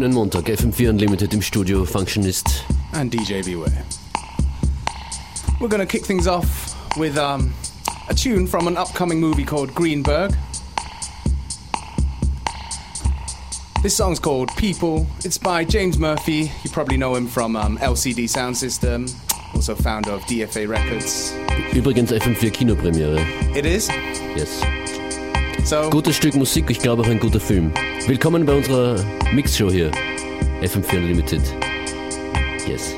schönen Montag. FM4 Unlimited im Studio, Functionist. And DJ Beware. We're gonna kick things off with um, a tune from an upcoming movie called Greenberg. This song's called People. It's by James Murphy. You probably know him from um, LCD Soundsystem, also founder of DFA Records. Übrigens FM4 Kinopremiere. It is? Yes. So, Gutes Stück Musik, ich glaube auch ein guter Film. Willkommen bei unserer Mixshow hier. FM4 Unlimited. Yes.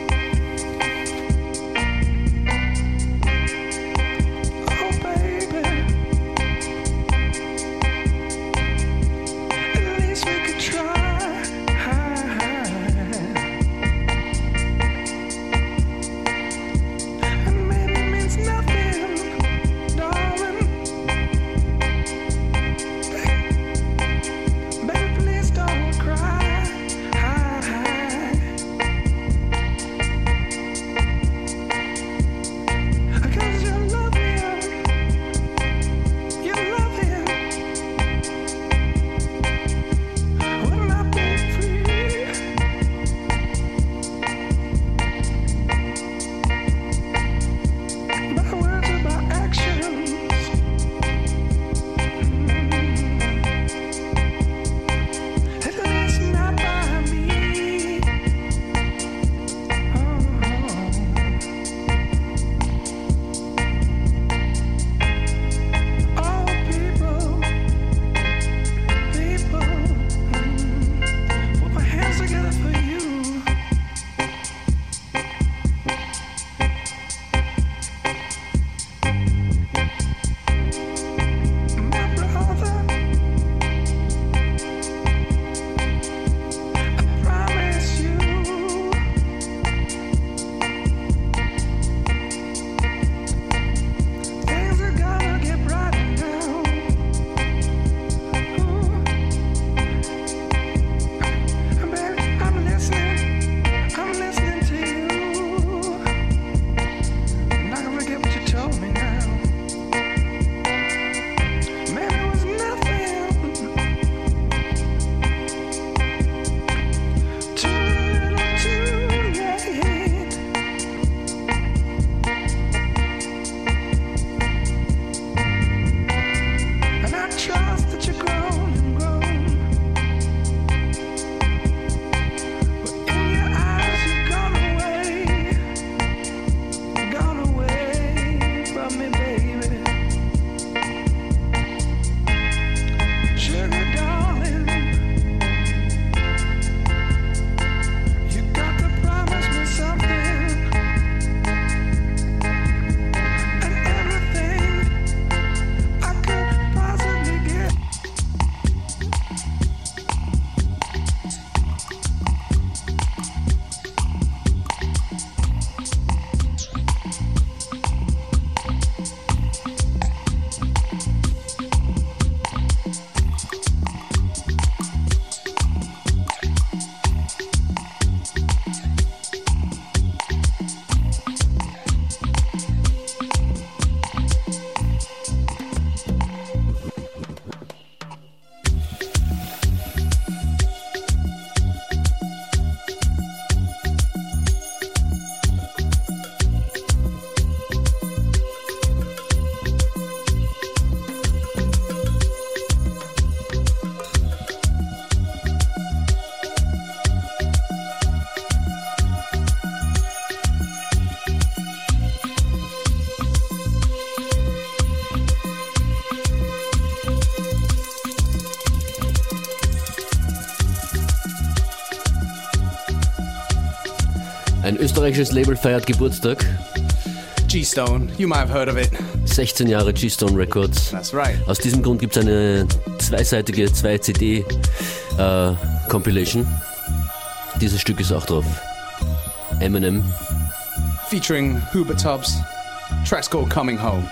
Österreichisches Label feiert Geburtstag. G-Stone, you might have heard of it. 16 Jahre G-Stone Records. That's right. Aus diesem Grund gibt es eine zweiseitige 2-CD-Compilation. Dieses Stück ist auch drauf. Eminem. Featuring Hubert Tubbs. Track's called Coming Home.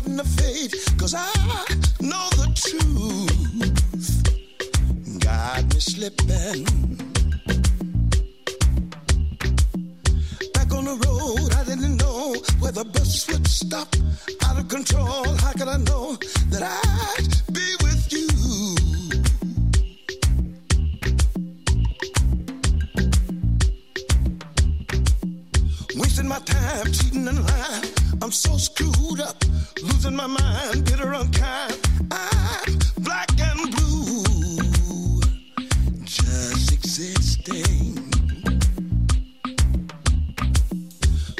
Starting to fade. Cause I know the truth. got me slipping. Back on the road, I didn't know where the bus would stop. Out of control, how could I know that I'd be with you? Wasting my time, cheating and lying. I'm so screwed up, losing my mind, bitter, unkind. I'm black and blue, just existing.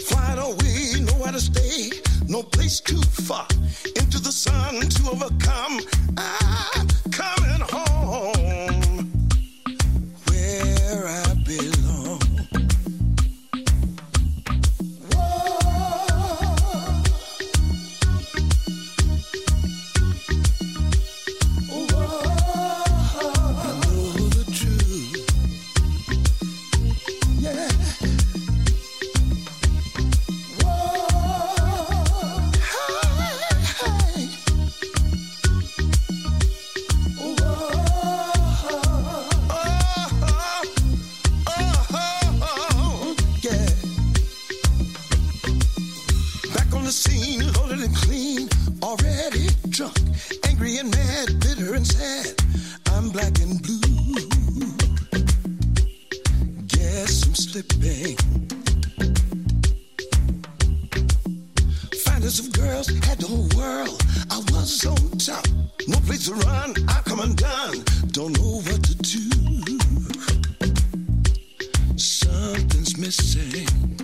Flying away, nowhere to stay, no place too far. Into the sun to overcome. Finest of girls had the whole world. I was on top. No place to run. I come undone. Don't know what to do. Something's missing.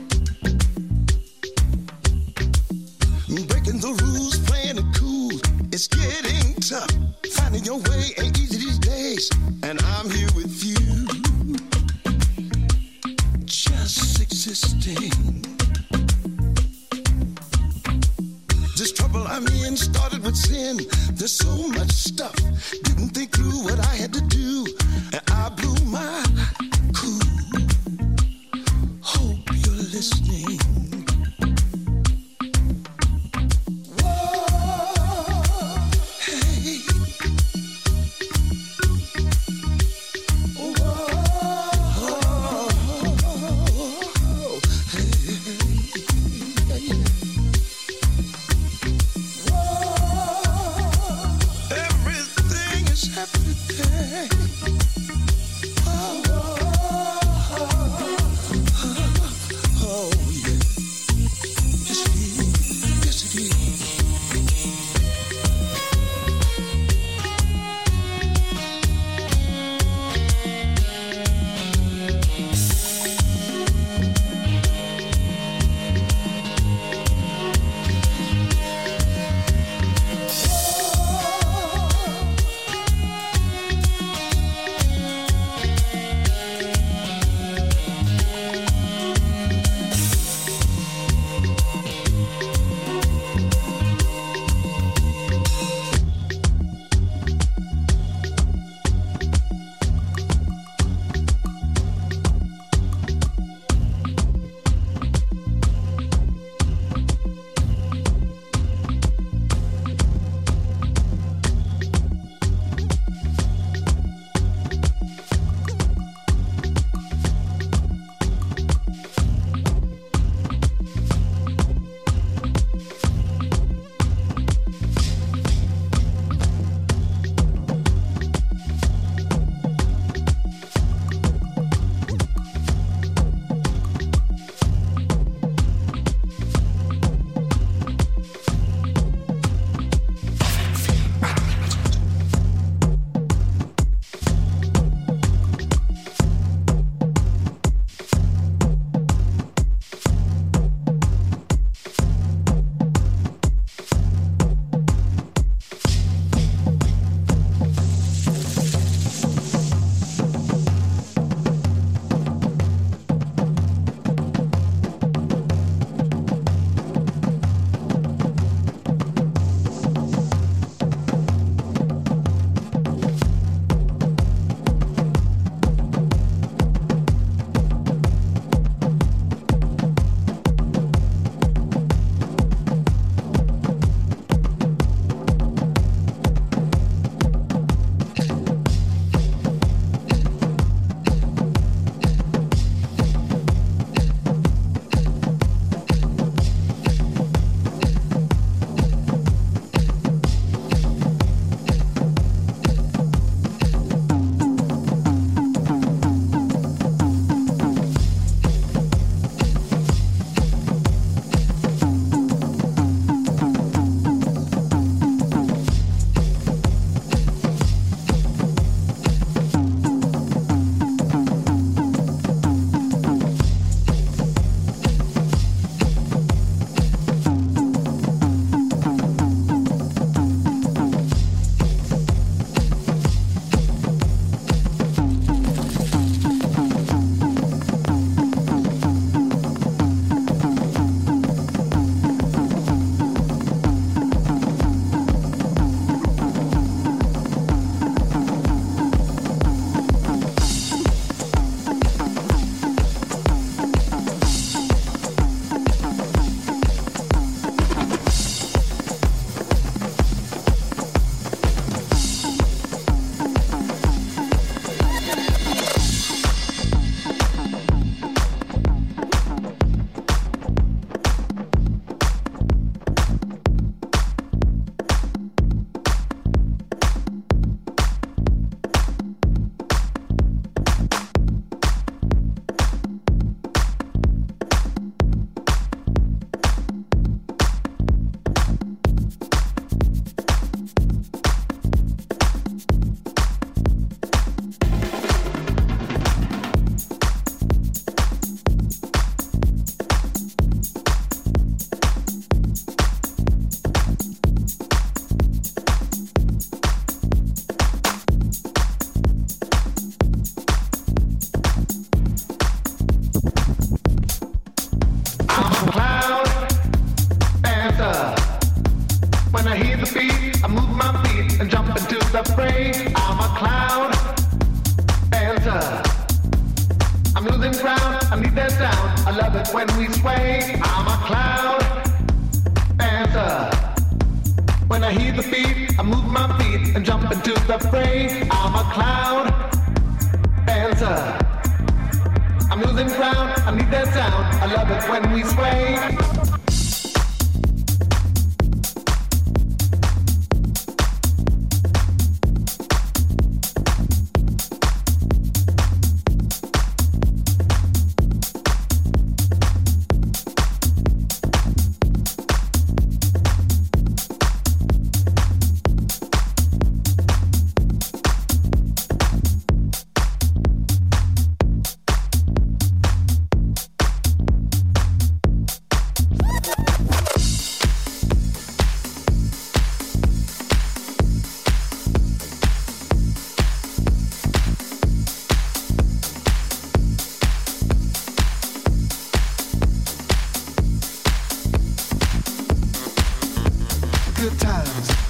good times.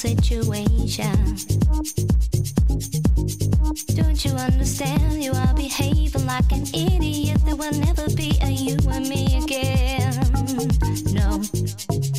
situation. Don't you understand? You are behaving like an idiot. There will never be a you and me again. No.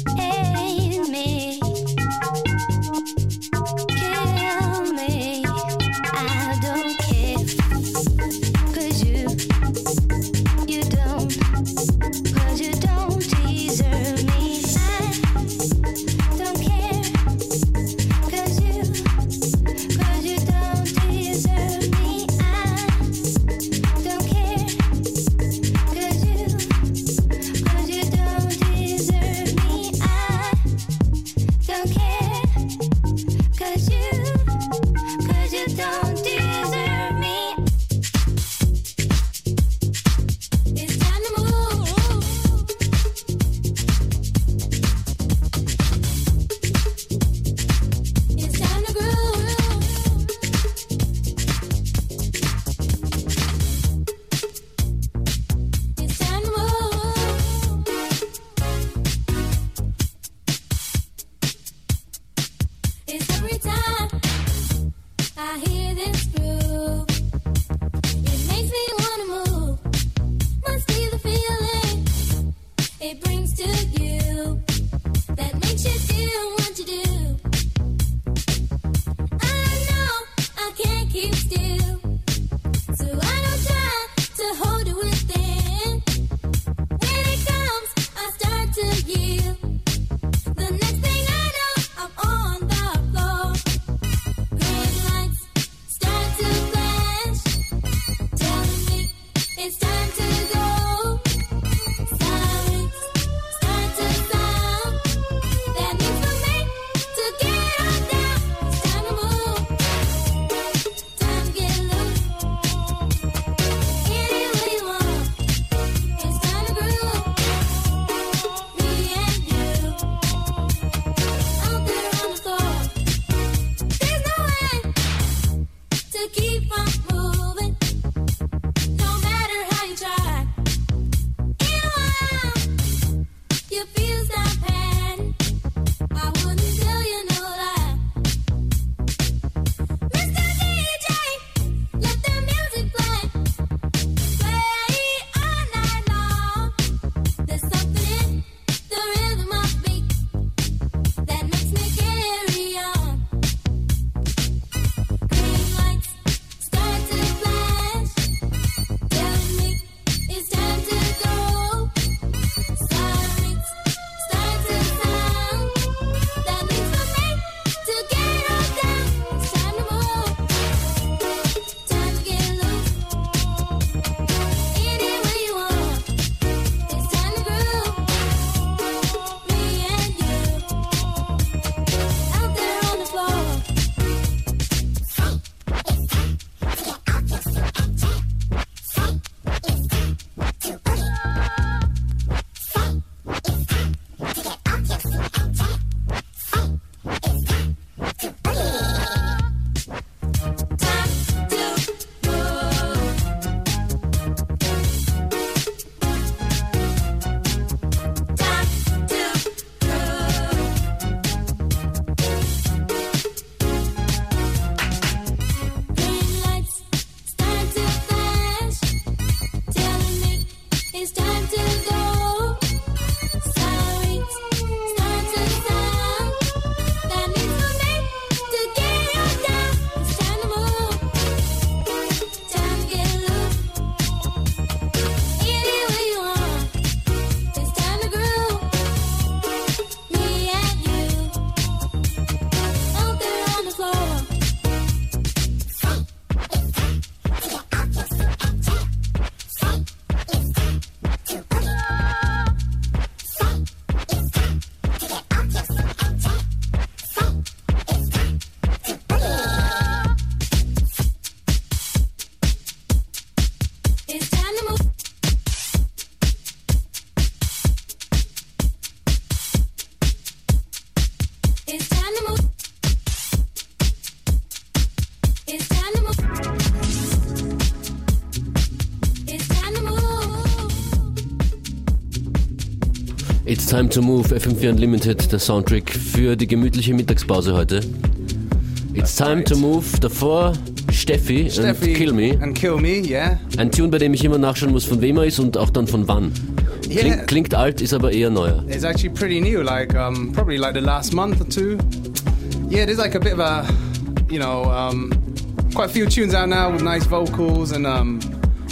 Time to move, FM4 Unlimited, der Soundtrack für die gemütliche Mittagspause heute. It's time to move, davor Steffi, Steffi and Kill Me. And Kill Me, yeah. Ein Tune, bei dem ich immer nachschauen muss, von wem er ist und auch dann von wann. Yeah. Klingt, klingt alt, ist aber eher neuer. It's actually pretty new, like um, probably like the last month or two. Yeah, there's like a bit of a, you know, um, quite a few tunes out now with nice vocals and um,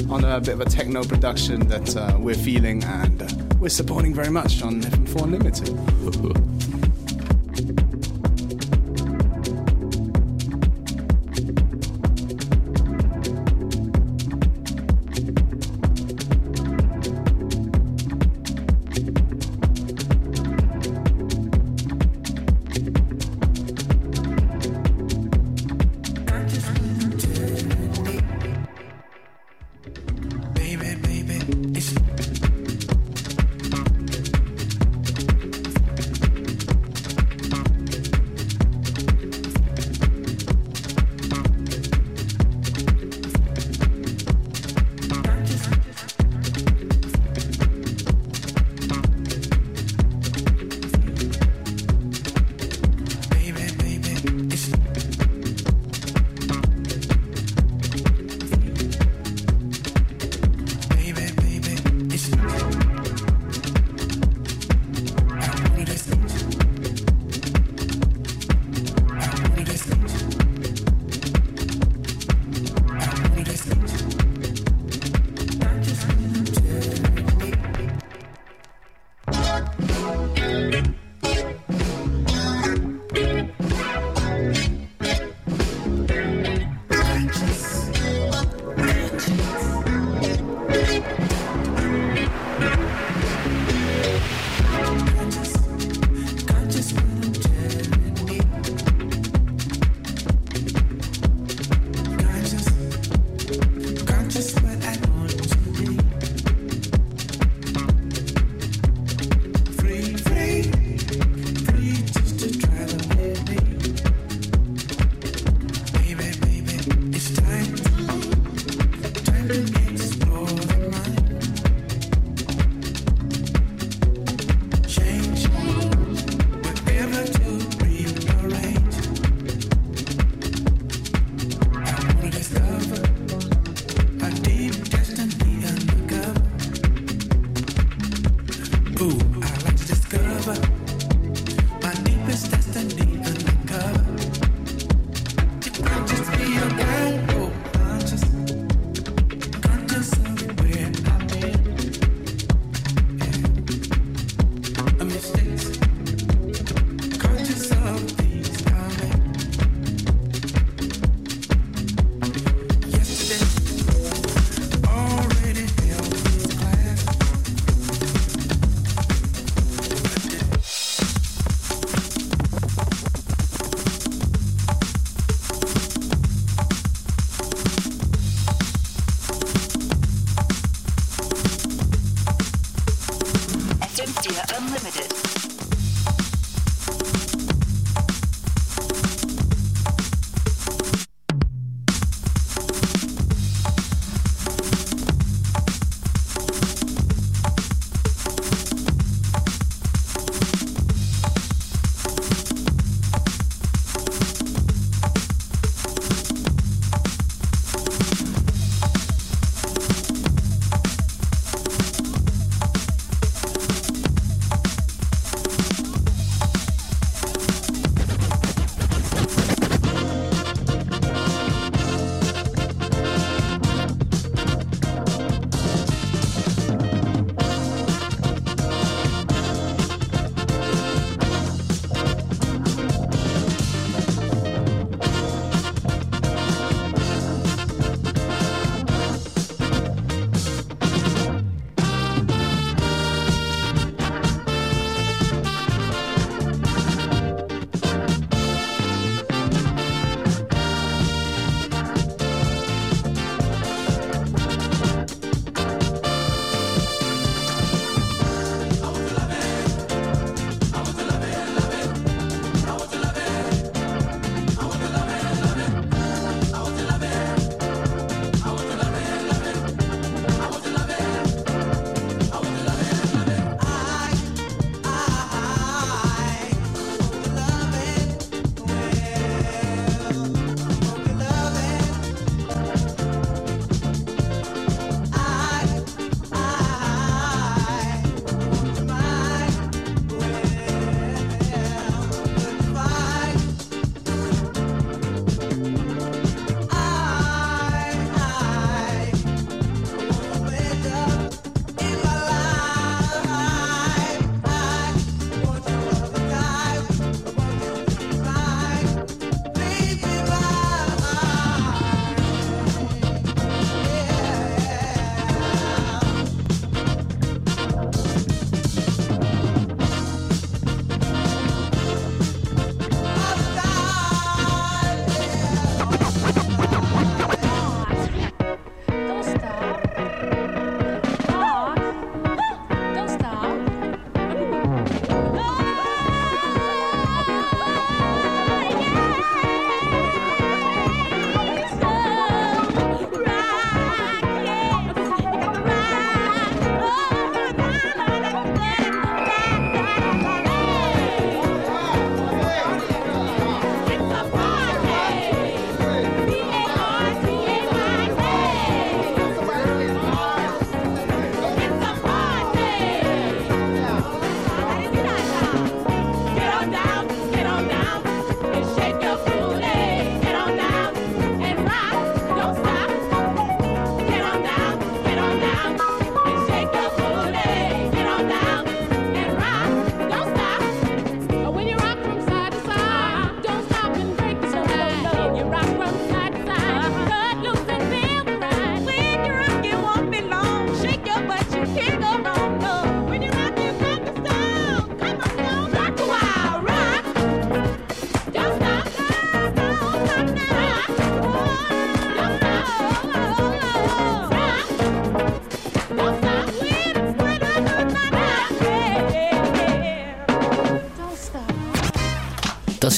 on a bit of a techno production that uh, we're feeling and uh, we're supporting very much on FM4 Unlimited.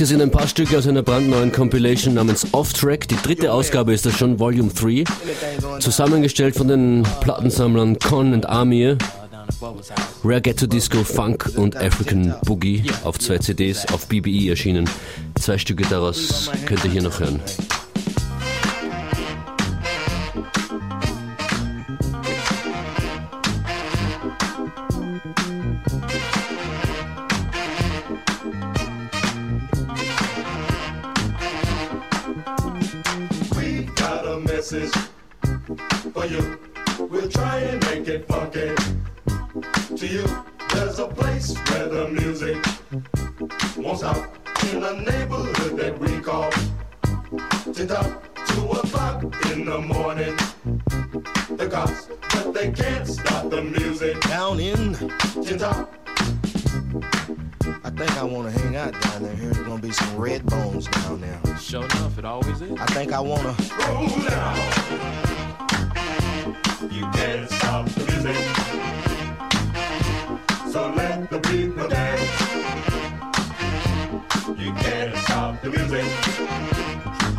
Hier sind ein paar Stücke aus einer brandneuen Compilation namens Off Track. Die dritte Ausgabe ist das schon, Volume 3. Zusammengestellt von den Plattensammlern Con und Amir. Rare Ghetto Disco, Funk und African Boogie auf zwei CDs auf BBE erschienen. Zwei Stücke daraus könnt ihr hier noch hören. Thank you.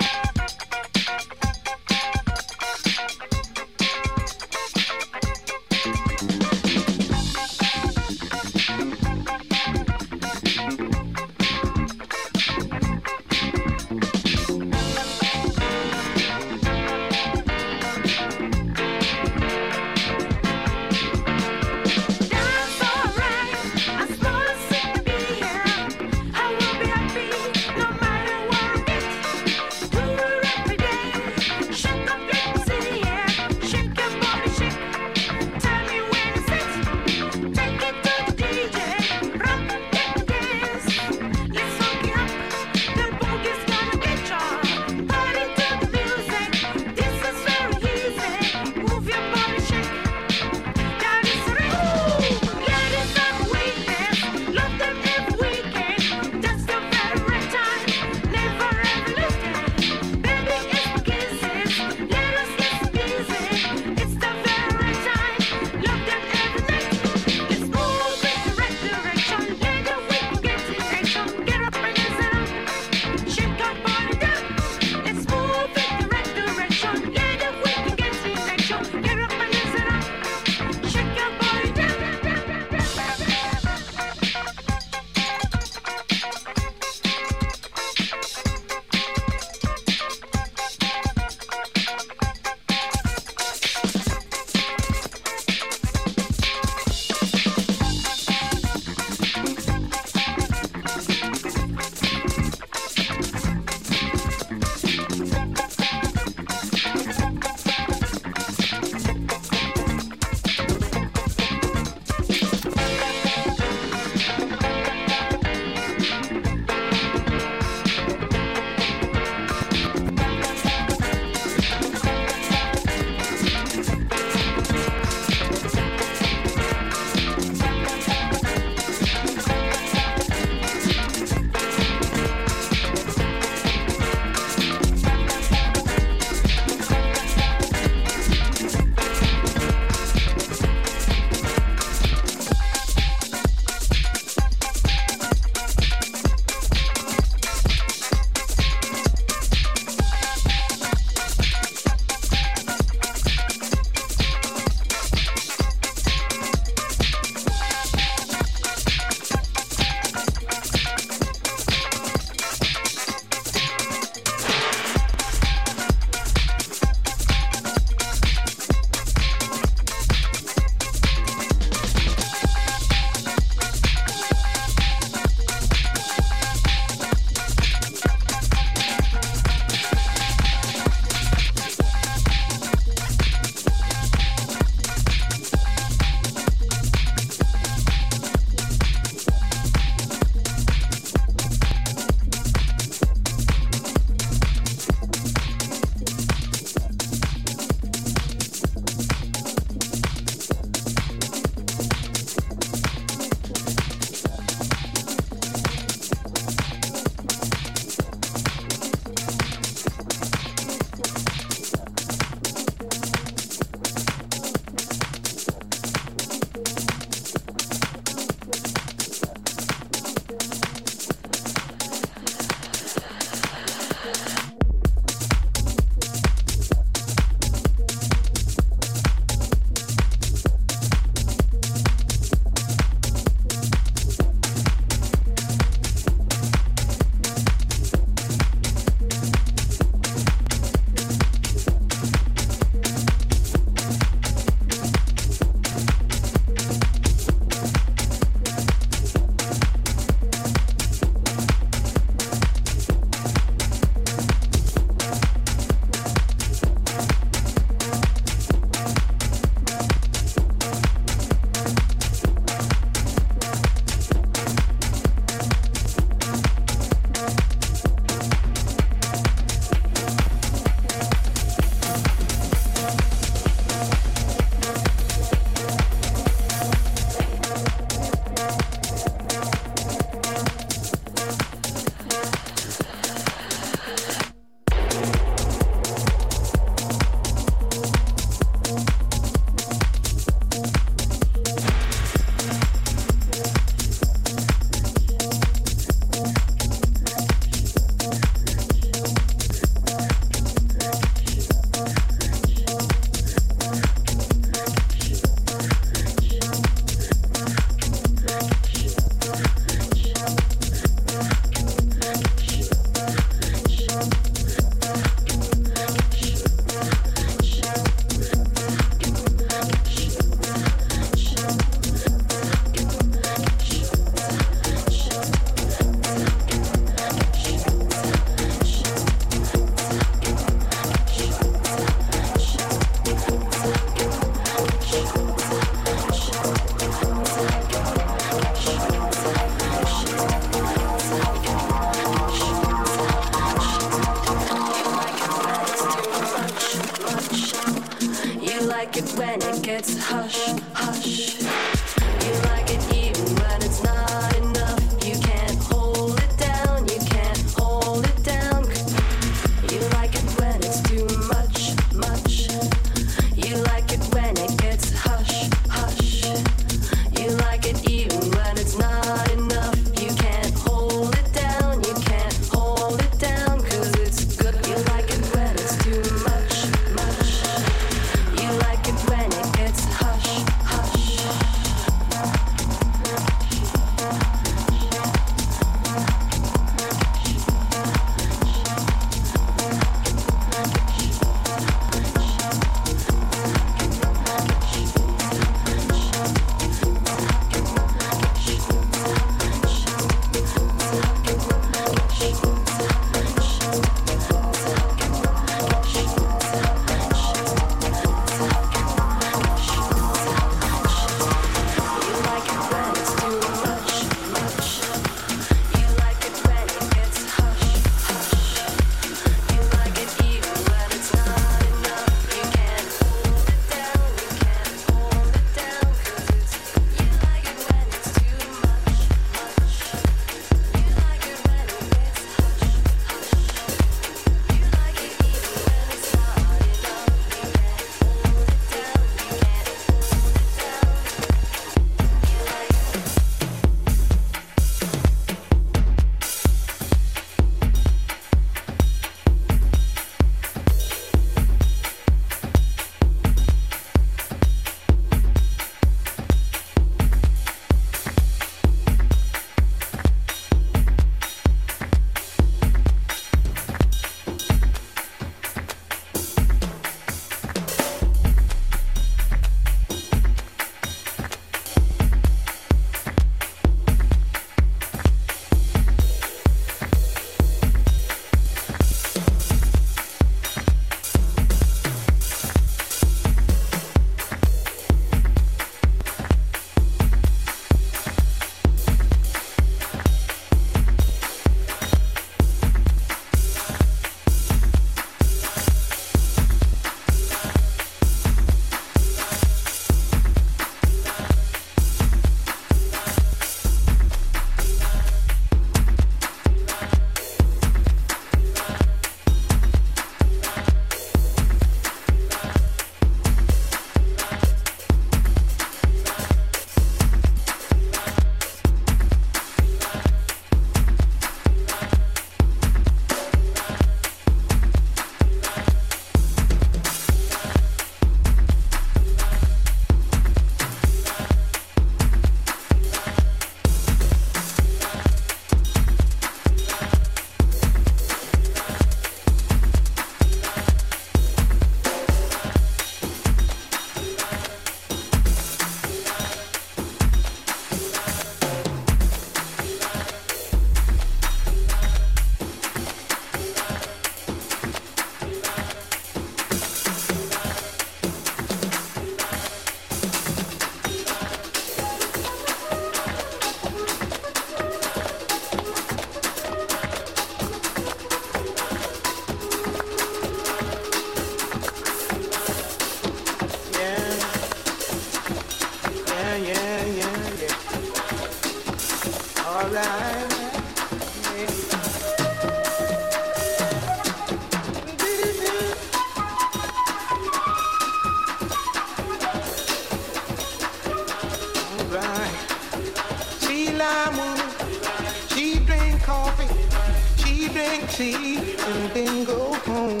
tea and then go home.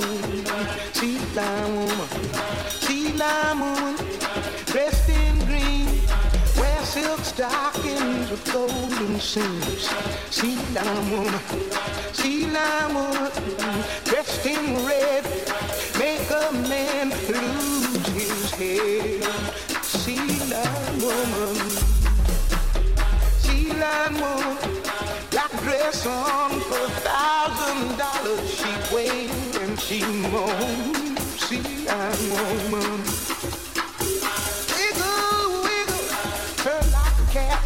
Tea lime woman, tea lime woman, dressed in green, wear silk stockings with golden seams. Tea lime woman, tea lime woman, dressed in red, make a man. dress on for a thousand dollars. She waits and she moans. She a woman. Wiggle, wiggle, turn like a cat.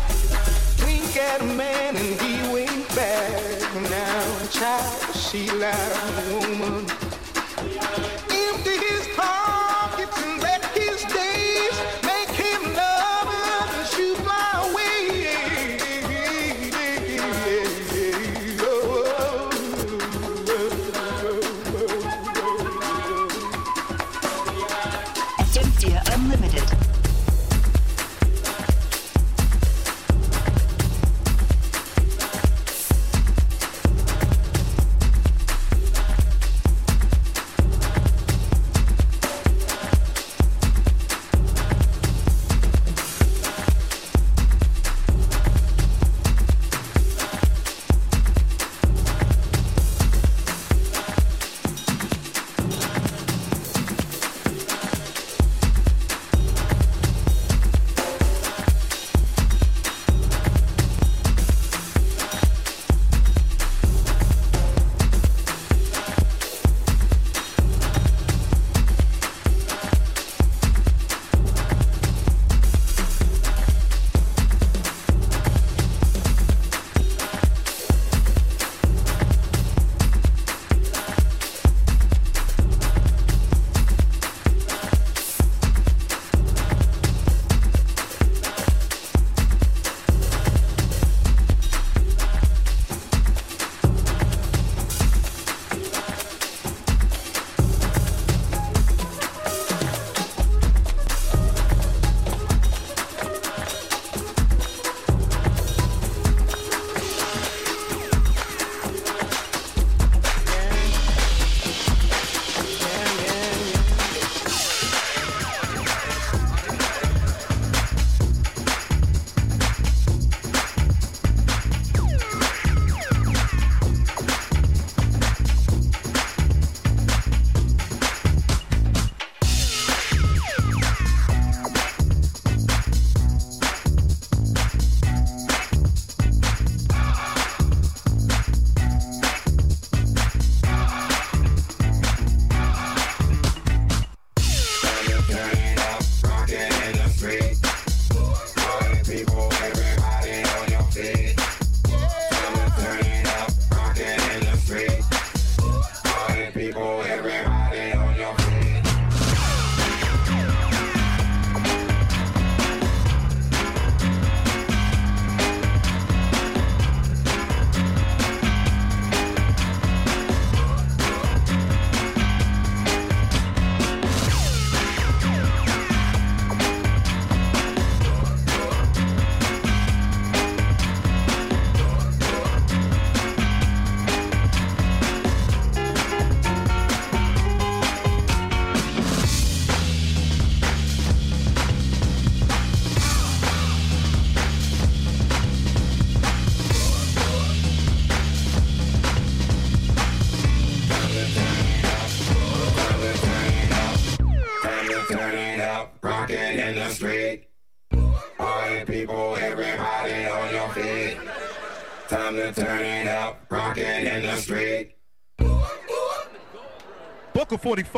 Wink at a man and he wink back. Now, child, she like a woman.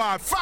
Booker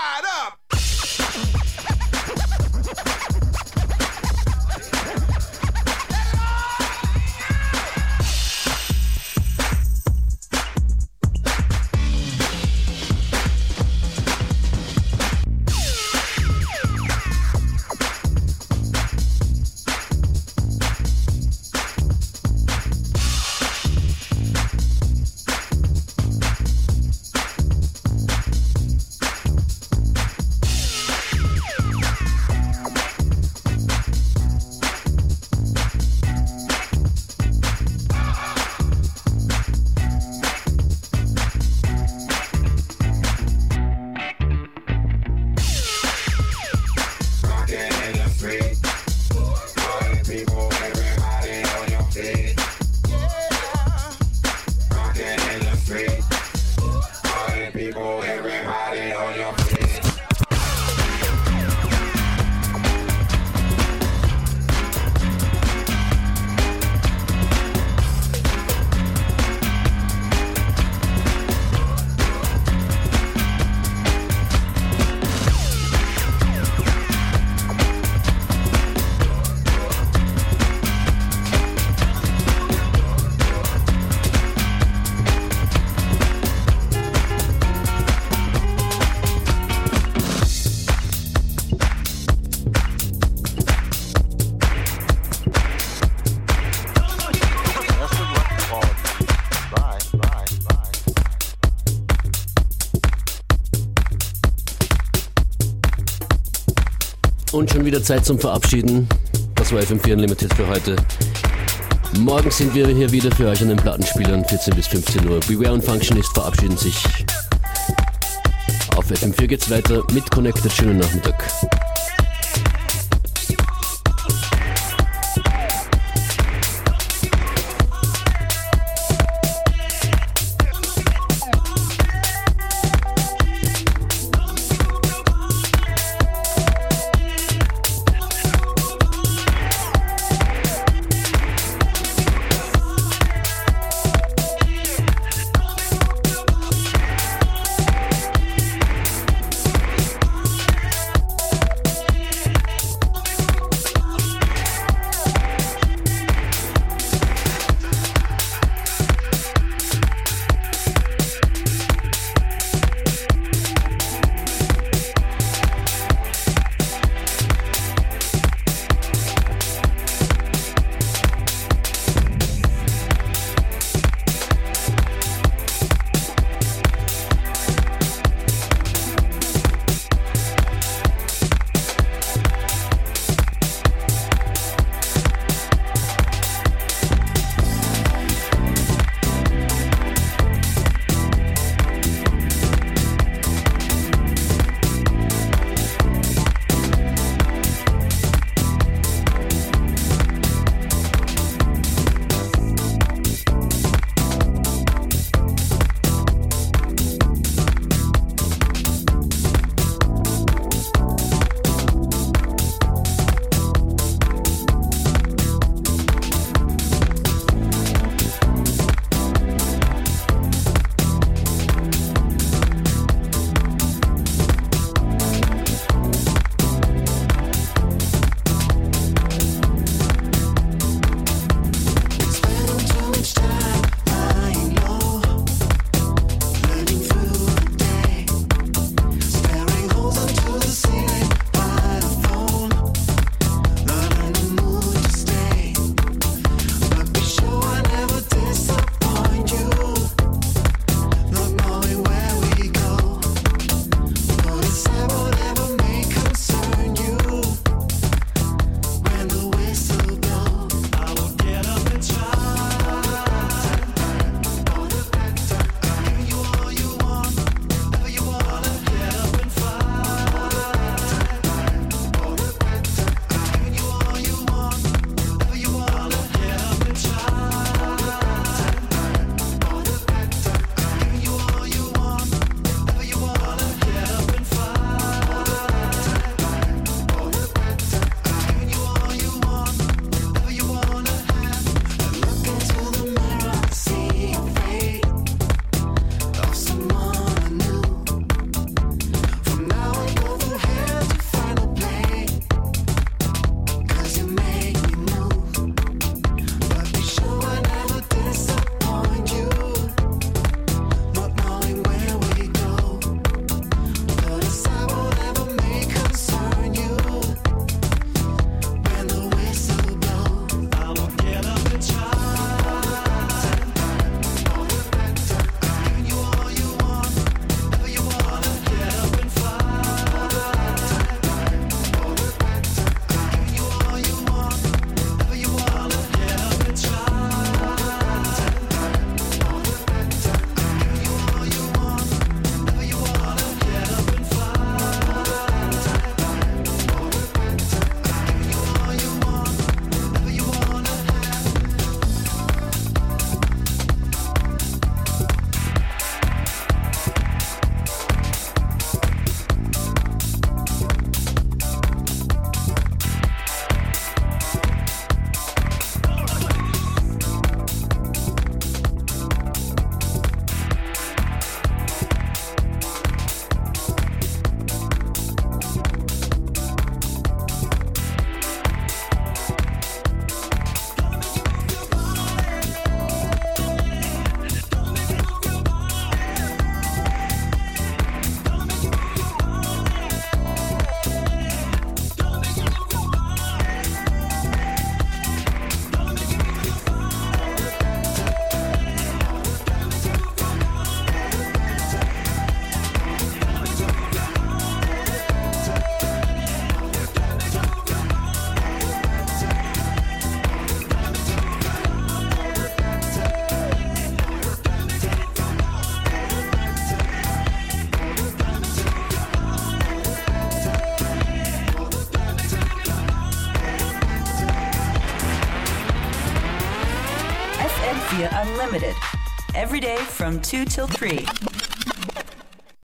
Und schon wieder Zeit zum Verabschieden. Das war FM4 Unlimited für heute. Morgen sind wir hier wieder für euch an den Plattenspielern, 14 bis 15 Uhr. Beware und Functionist verabschieden sich. Auf FM4 geht's weiter mit Connected. Schönen Nachmittag. From 2 till 3.